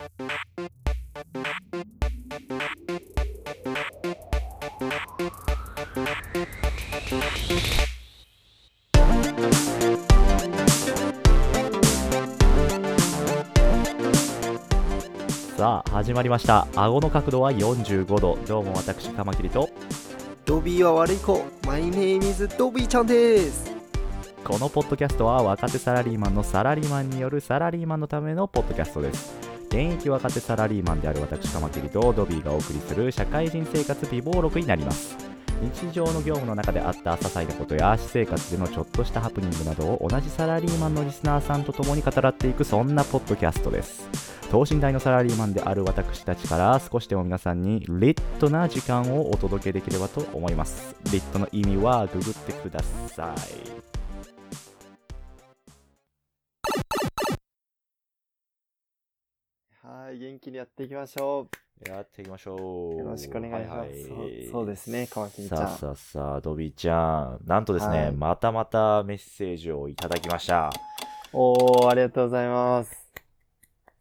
さあ始まりました。顎の角度は45度。どうも私カマキリと。ドビーは悪い子。My name is ドビーちゃんです。このポッドキャストは若手サラリーマンのサラリーマンによるサラリーマンのためのポッドキャストです現役若手サラリーマンである私カマキリとドビーがお送りする社会人生活美貌録になります。日常の業務の中であった些細なことや私生活でのちょっとしたハプニングなどを同じサラリーマンのリスナーさんと共に語らっていくそんなポッドキャストです。等身大のサラリーマンである私たちから少しでも皆さんにリットな時間をお届けできればと思います。リットの意味はググってください。はい元気にやっていきましょやっていきましょう。うよろしくお願いします、はいはいそうそうですねカマキリちゃんさあさあさあ、ドビーちゃん。なんとですね、はいまたまたメッセージをいただきました。おーありがとうございます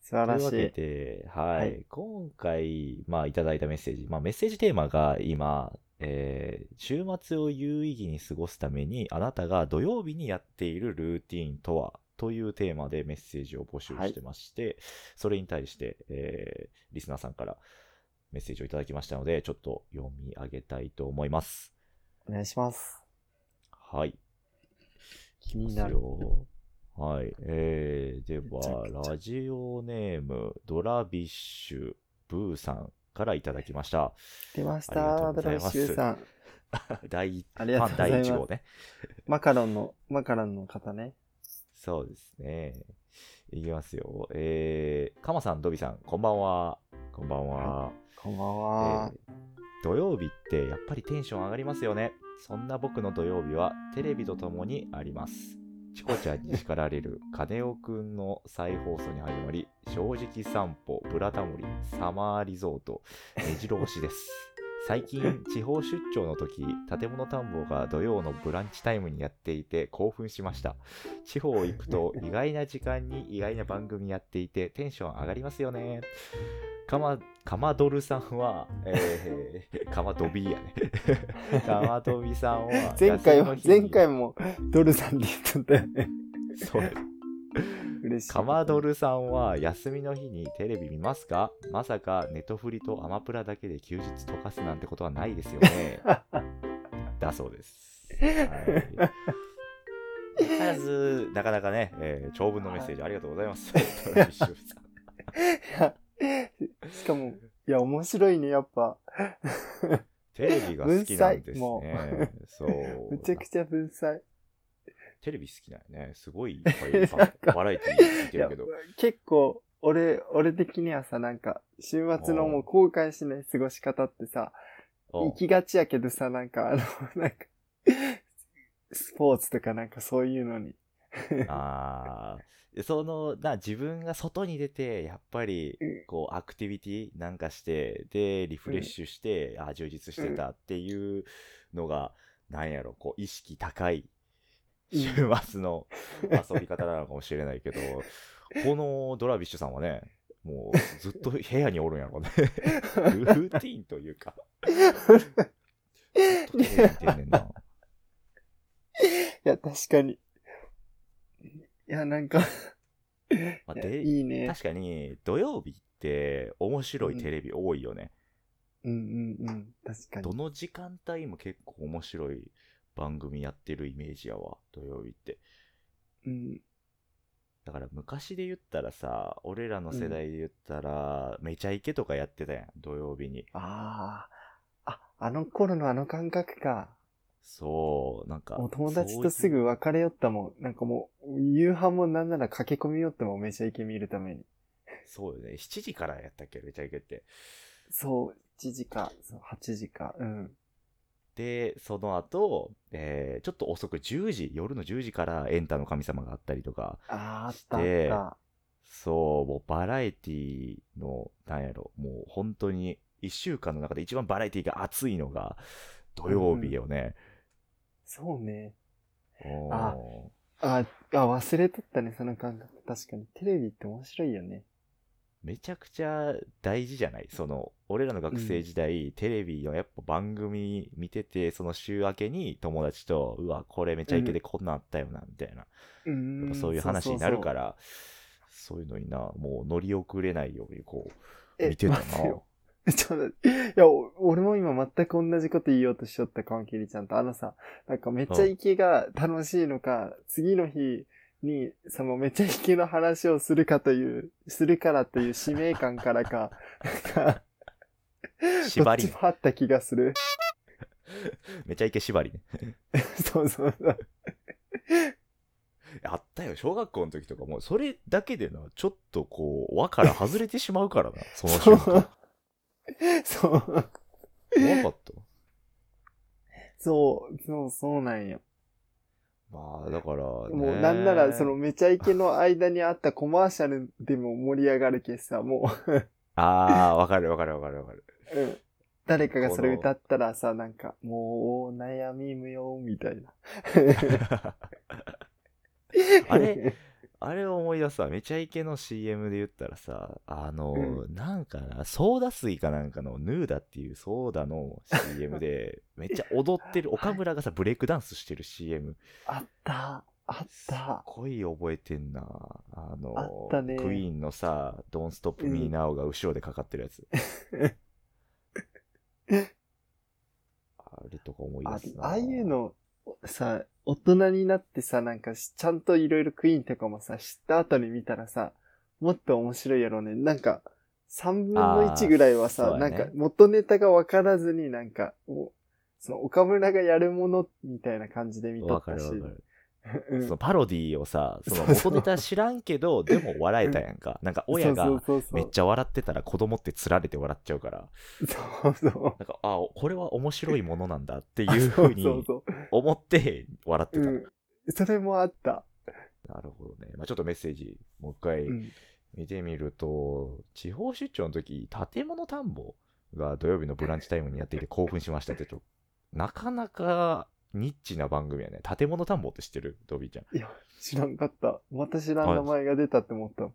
素晴らしというわけいで、はい。はい今回、まあ、いただいたメッセージ。まあ、メッセージテーマが今、えー週末を有意義に過ごすために、あなたが土曜日にやっているルーティーンとは？というテーマでメッセージを募集してまして、それに対して、えーリスナーさんからメッセージをいただきましたので、ちょっと読み上げたいと思います。お願いしますはい。気になるはい。えー、ではラジオネーム、ドラビッシュ、ブーさんからいただきました。出ましたドラビッシュさん第、ありがとうございファン第ます1 号ね。マカロンのマカロンの方ねそうですね。いきますよ。えー、カマさん、ドビさん、こんばんは。こんばんは。こんばんは、えー土曜日ってやっぱりテンション上がりますよね。そんな僕の土曜日はテレビとともにあります。チコちゃんに叱られる金尾くんの再放送に始まり、正直散歩、ブラタモリ、サマーリゾート、目白押しです。最近、地方出張の時、建物探訪が土曜のブランチタイムにやっていて興奮しました。地方行くと 意外な時間に意外な番組やっていてテンション上がりますよね。かま、かまどるさんは、えー、かまどびやね。かまどびさんは、前回は休みの日に前回もドルさんって言ったんだよねそう。嬉しいかまどるさんは休みの日にテレビ見ますか？まさかネトフリとアマプラだけで休日溶かすなんてことはないですよね。だそうです。はい。まず、なかなかね、えー長文のメッセージありがとうございます。しかも、いや、面白いね、やっぱ。テレビが好きなんです文ね。そう。めちゃくちゃ文才。テレビ好きなんやね。すごい バラエティー見てるけど。結構、俺、俺的にはさ、なんか、週末のもう後悔しない過ごし方ってさ、うん行きがちやけどさ、なんか、あの、なんか、スポーツとかなんかそういうのに。あーそのな自分が外に出てやっぱりうんこうアクティビティなんかしてでリフレッシュして、あ充実してたっていうのが、なんやろこう意識高いうん週末の遊び方なのかもしれないけど、このドラビッシュさんはねもうずっと部屋におるんやろねルーティーンというかいや、確かに。いや、なんか、まあでいいね。確かに土曜日って面白いテレビ多いよね、うんうんうん。確かに。どの時間帯も結構面白い番組やってるイメージやわ土曜日ってうん。だから昔で言ったらさ俺らの世代で言ったら、めちゃイケとかやってたやん土曜日にああ。あ、あの頃のあの感覚か。そうなんかもう友達とすぐ別れよったもん。なんかもう、夕飯もなんなら駆け込みよってもめちゃイケ見るために。そうよね7時からやったっけめちゃイケってそう、1時か、そう8時か。うん。でその後、えーちょっと遅く10時夜の10時からエンタの神様があったりとかしてた。そう、もうバラエティの、なんやろ、もう本当に、一週間の中で一番バラエティが熱いのが、土曜日よね。そうね。ああ、あ、忘れとったね、その感覚。確かに。テレビって面白いよね。めちゃくちゃ大事じゃない？その、俺らの学生時代、テレビのやっぱ番組見てて、その週明けに友達と、うわ、これめちゃイケでこんなんあったよな、みたいな。うそういう話になるから、そういうのにな、もう乗り遅れないようにこう、見てたな。ちょっといや、お俺も今全く同じこと言おうとしちゃった、カマキリちゃんと。あのさ、なんかめっちゃイケが楽しいのか、次の日に、そのめちゃイケの話をするかという、するからという使命感からか、なんか、縛りあった気がする。めちゃイケ縛りね。そうそうそう。あったよ、小学校の時とかもう、それだけでな、ちょっとこう、輪から外れてしまうからな、その瞬間。そう。怖かった。そう、そう、そうなんよ。まあ、だから、ね、もうなんなら、そのめちゃイケの間にあったコマーシャルでも盛り上がるけさ、もああ、わかるわかるわかるわかる。う、うん。誰かがそれ歌ったらさ、なんか、もう悩み無用みたいな。あれ？あれを思い出すわ。めちゃイケの CM で言ったらさ、あの、うなんかな、ソーダ水かなんかのヌーダっていうソーダの CM で、めっちゃ踊ってる、岡村がさ、ブレイクダンスしてる CM。あった、あっすた。っごい覚えてんな。あの、あねクイーンのさ、Don't Stop Me うん Now が後ろでかかってるやつ。あれとか思いあ出すな。ああいうの、さ、大人になってさ、なんかしちゃんといろいろクイーンとかもさ、知った後に見たらさ、もっと面白いやろうね。なんか、三分の一ぐらいはさ、ねなんか元ネタがわからずになんか、その岡村がやるものみたいな感じで見とわったし。そのパロディをさ、そのそうそう元ネタ知らんけど、でも笑えたやんか。なんか親がそうそうそうそうめっちゃ笑ってたら子供ってつられて笑っちゃうから、そうそう。なんか、あ、これは面白いものなんだってあいうふうにそうそう思って笑ってた。そう。うん。それもあった。なるほどね。まあちょっとメッセージ、もう一回うん。見てみると、地方出張の時、建物田んぼが土曜日のブランチタイムにやっていて興奮しましたって、なかなかニッチな番組やね。建物田んぼって知ってる？ドビーちゃん。いや、知らんかった。また知らん名前が出たって思った。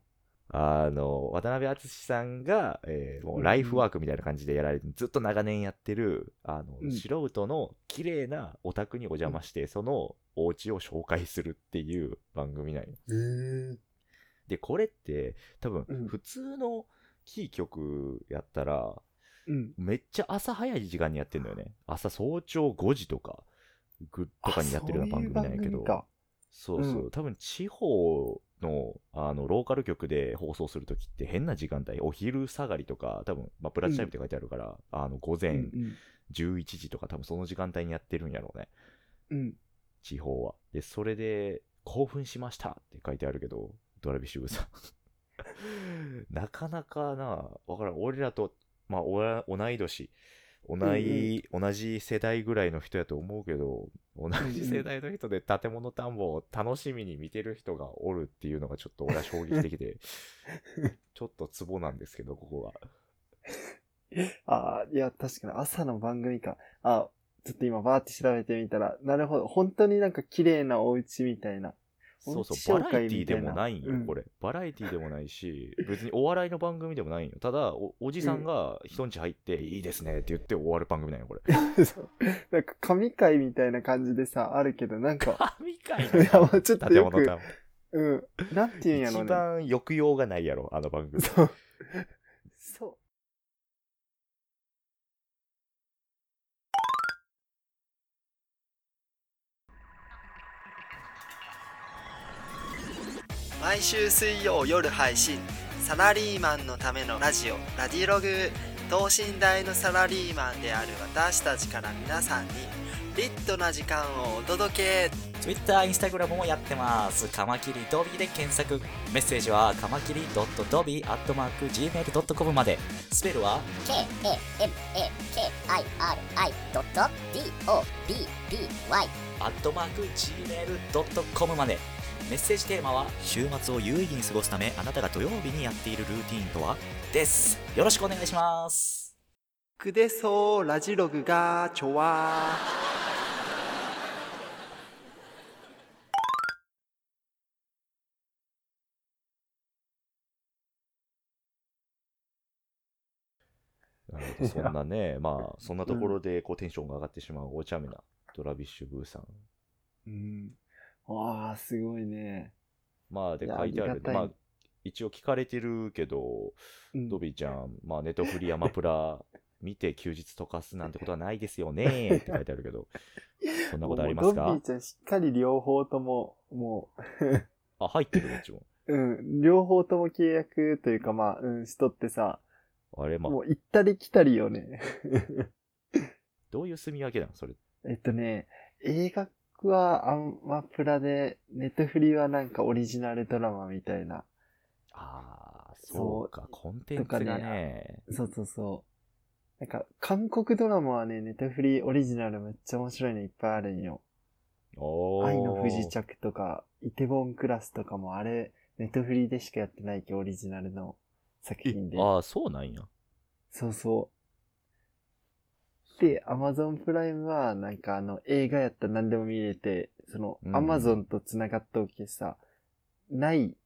あの、渡辺篤さんが、えーもうライフワークみたいな感じでやられて、ずっと長年やってる、あの、うん素人の綺麗なお宅にお邪魔して、そのお家を紹介するっていう番組なんよ。へえ。で、これって、多分うん、普通のキー局やったら、うん。めっちゃ朝早い時間にやってるのよね。朝早朝5時とか、ぐとかにやってるような番組なんやけどあそうそう多分地方のあのローカル局で放送するときって変な時間帯、お昼下がりとか、多分まあプラチタイムって書いてあるから、あの午う前ん11時とか、多分その時間帯にやってるんやろうね、うん。うん。地方は。で、それで、興奮しましたって書いてあるけど、ドラビッシュブさん。なかなかな、わからん。俺らと、まあ、同い年、同い、同じ世代ぐらいの人やと思うけど、同じ世代の人で建物田んぼを楽しみに見てる人がおるっていうのがちょっと俺は衝撃的で、ちょっとツボなんですけど、ここは。ああ、いや、確かに朝の番組か。あちょっと今バーって調べてみたら、なるほど。本当になんか綺麗なお家みたいな。そうそおうう、バラエティでもないんよ、うんこれ。バラエティでもないし、別にお笑いの番組でもないんよ。ただ、おおじさんが人んち入って、いいですねって言って終わる番組なんよ、これ。なんか神回みたいな感じでさ、あるけど、なんか、神回？いやもうちょっとよく建物多うん。なんて言うんやろ一うね。番抑揚がないやろ、あの番組。そう。そ毎週水曜夜配信サラリーマンのためのラジオラディログ等身大のサラリーマンである私たちから皆さんにリットな時間をお届け Twitter、Instagram もやってます。カマキリドビーで検索。メッセージはカマキリ .dobi.gmail.com まで。スペルは K-A-M-A-K-I-R-I.D-O-B-B-Y アットマーク gmail.com まで。メッセージテーマは週末を有意義に過ごすためあなたが土曜日にやっているルーティーンとは？です。よろしくお願いします。くでそうラジログがちょわなるほどそんなね、まあ、そんなところでこうテンションが上がってしまうお茶目なトラビッシュ・ブーさん。うん。わあ、すごいね。まあ、で書いてあるまあ、一応聞かれてるけど、うんドビーちゃん、まあ、ネトフリアマプラ 見て休日溶かすなんてことはないですよね って書いてあるけど、そんなことありますか？もうドッビーちゃんしっかり両方とも、も あ、入ってるどっちも。う、うん、両方とも契約というかまあ、うん、しとってさ、あれ、まあも、う行ったり来たりよね。どういう住み分けなのそれ。えっとね、映画はアマプラで、ネットフリはなんかオリジナルドラマみたいな。ああ、そうか、コンテンツがとかね。そうそうそう。なんか、韓国ドラマはね、ネットフリオリジナルめっちゃ面白いのいっぱいあるんよ。おー愛の不時着とか、イテボンクラスとかもあれ、ネットフリでしかやってないけど、オリジナルの作品で。ああ、そうなんや。そうそう。で、アマゾンプライムは、なんかあの、映画やったら何でも見れて、そのう、んアマゾンと繋がっておけさ、ない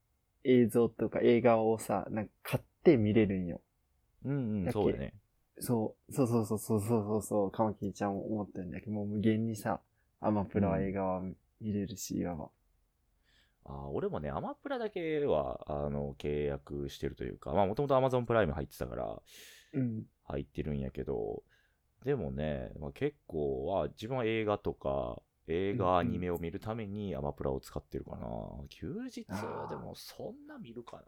映像とか映画をさ、なんか買って見れるんよ。うんうん、だっけ？そうだね。そう、そうそうそうそうそうそうそう、カマキリちゃんも思ってるんだけど、もう無限にさ、アマプラは映画は見れるし、いわば。あー俺もね、アマプラだけは、あの、契約してるというか、まあ、もともと Amazon プライム入ってたから、うん。入ってるんやけど、でもね、まあ、結構は、自分は映画とか、映画、アニメを見るためにアマプラを使ってるかな。休日？でもそんな見るかな。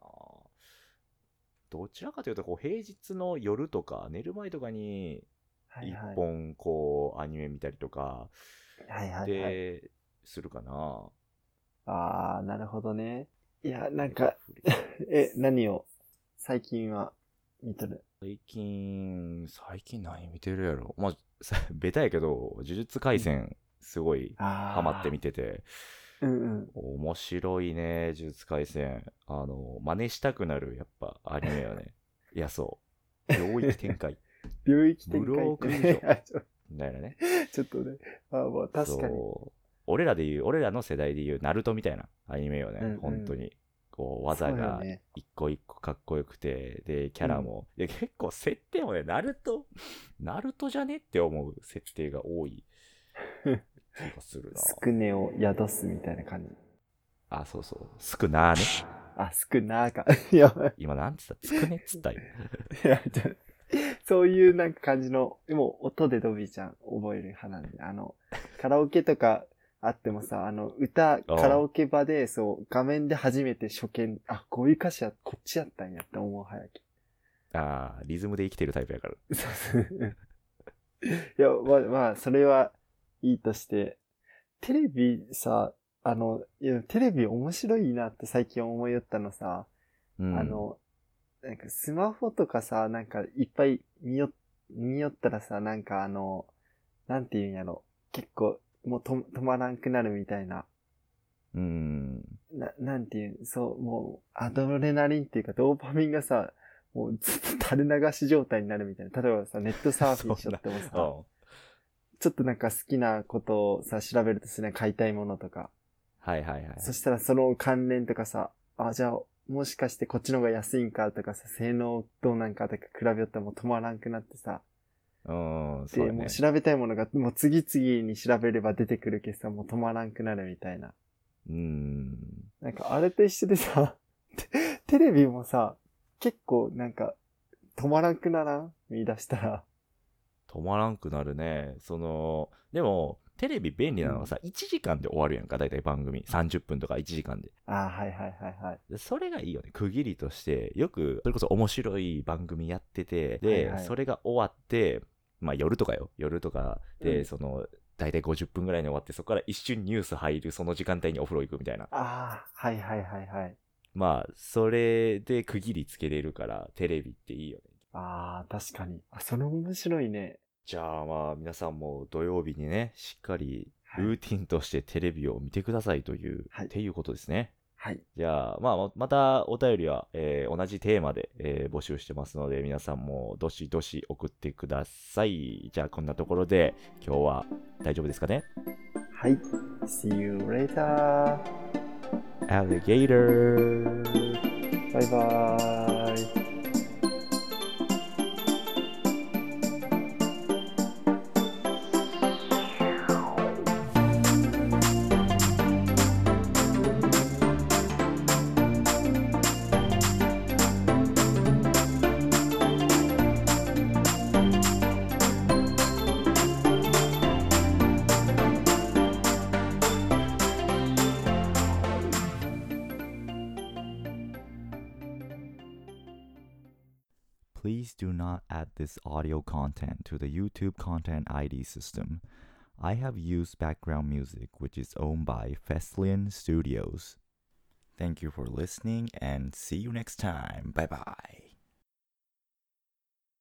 どちらかというと、こう、平日の夜とか、寝る前とかに、一。本、こう、アニメ見たりとか。で、するかな。あー、なるほどね。いや、なんか、え、何を、最近は、見とる。最近、最近何見てるやろまあ、さ ベタやけど、呪術廻戦、すごい、あー。ハマって見てて、うんうん。面白いね、呪術廻戦。あの、真似したくなる、やっぱ、アニメよね。いや、そう。領域展開。領域展開無老君って、以上あちょみたいなね。ちょっとね。あーまあ、確かに。俺らで言う、俺らの世代で言う、ナルトみたいなアニメよね、うんうん本当に。こう、技がね一個一個かっこよくて、で、キャラも、いや結構設定もね、ナルト、ナルトじゃねって思う設定が多い 気がするな。スクネを宿すみたいな感じ。あ、そうそう。スクナーね。あ、スクナーか。い。今なんつった？つくねっつったよ。いや、ちょそういうなんか感じの、でも音でドビーちゃん覚える派なんで、あの、カラオケとかあってもさ、あの、歌、カラオケ場で、そう、画面で初めて初見、あ、こういう歌詞はこっちやったんやって思う早き。ああ、リズムで生きてるタイプやから。そうそう。いや、まあ、まあ、それはいいとして、テレビさ、あの、いや、テレビ面白いなって最近思いよったのさ、うん、あの、なんかスマホとかさ、なんかいっぱい見よ、見よったらさ、なんかあの、なんて言うんやろ。結構、もうと止まらんくなるみたいな。うん。な、なんていうん、そう、もう、アドレナリンっていうか、ドーパミンがさ、もうずっと垂れ流し状態になるみたいな。例えばさ、ネットサーフィンしよってもさ、うんちょっとなんか好きなことをさ、調べるとすね、買いたいものとか。はいはいはい。そしたらその関連とかさ、あ、じゃあ、もしかしてこっちの方が安いんかとかさ、性能どうなんかとか比べよったらもう止まらんくなってさ、うん、そう。もう調べたいものがもう次々に調べれば出てくるけどさ、もう止まらんくなるみたいな。うん。なんかあれと一緒でさ、テ テレビもさ、結構なんか止まらんくならん？見出したら。止まらんくなるね。その、でも、テレビ便利なのはさ、1時間で終わるやんか、だいたい番組。30分とか1時間で。ああ、はいはいはいはい。でそれがいいよね。区切りとして、よく、それこそ面白い番組やってて、で、はいはいそれが終わって、まあ夜とかよ。夜とかで、うんその、だいたい50分ぐらいに終わって、そこから一瞬ニュース入る、その時間帯にお風呂行くみたいな。ああ、はいはいはいはい。まあ、それで区切りつけれるから、テレビっていいよね。ああ、確かに。あ、それ面白いね。じゃあまあ、皆さんも土曜日にね、しっかりはいルーティンとしてテレビを見てくださいという、はいっていうことですね。はい。じゃあ、まあ、ままたお便りは、えー同じテーマで、えー募集してますので、皆さんもどしどし送ってください。じゃあ、こんなところで、今日は大丈夫ですかね？はい。See you later. ?Alligator! バイバーイ。Please do not add this audio content to the YouTube Content ID system. I have used background music which is owned by Feslian Studios. Thank you for listening and see you next time. Bye bye.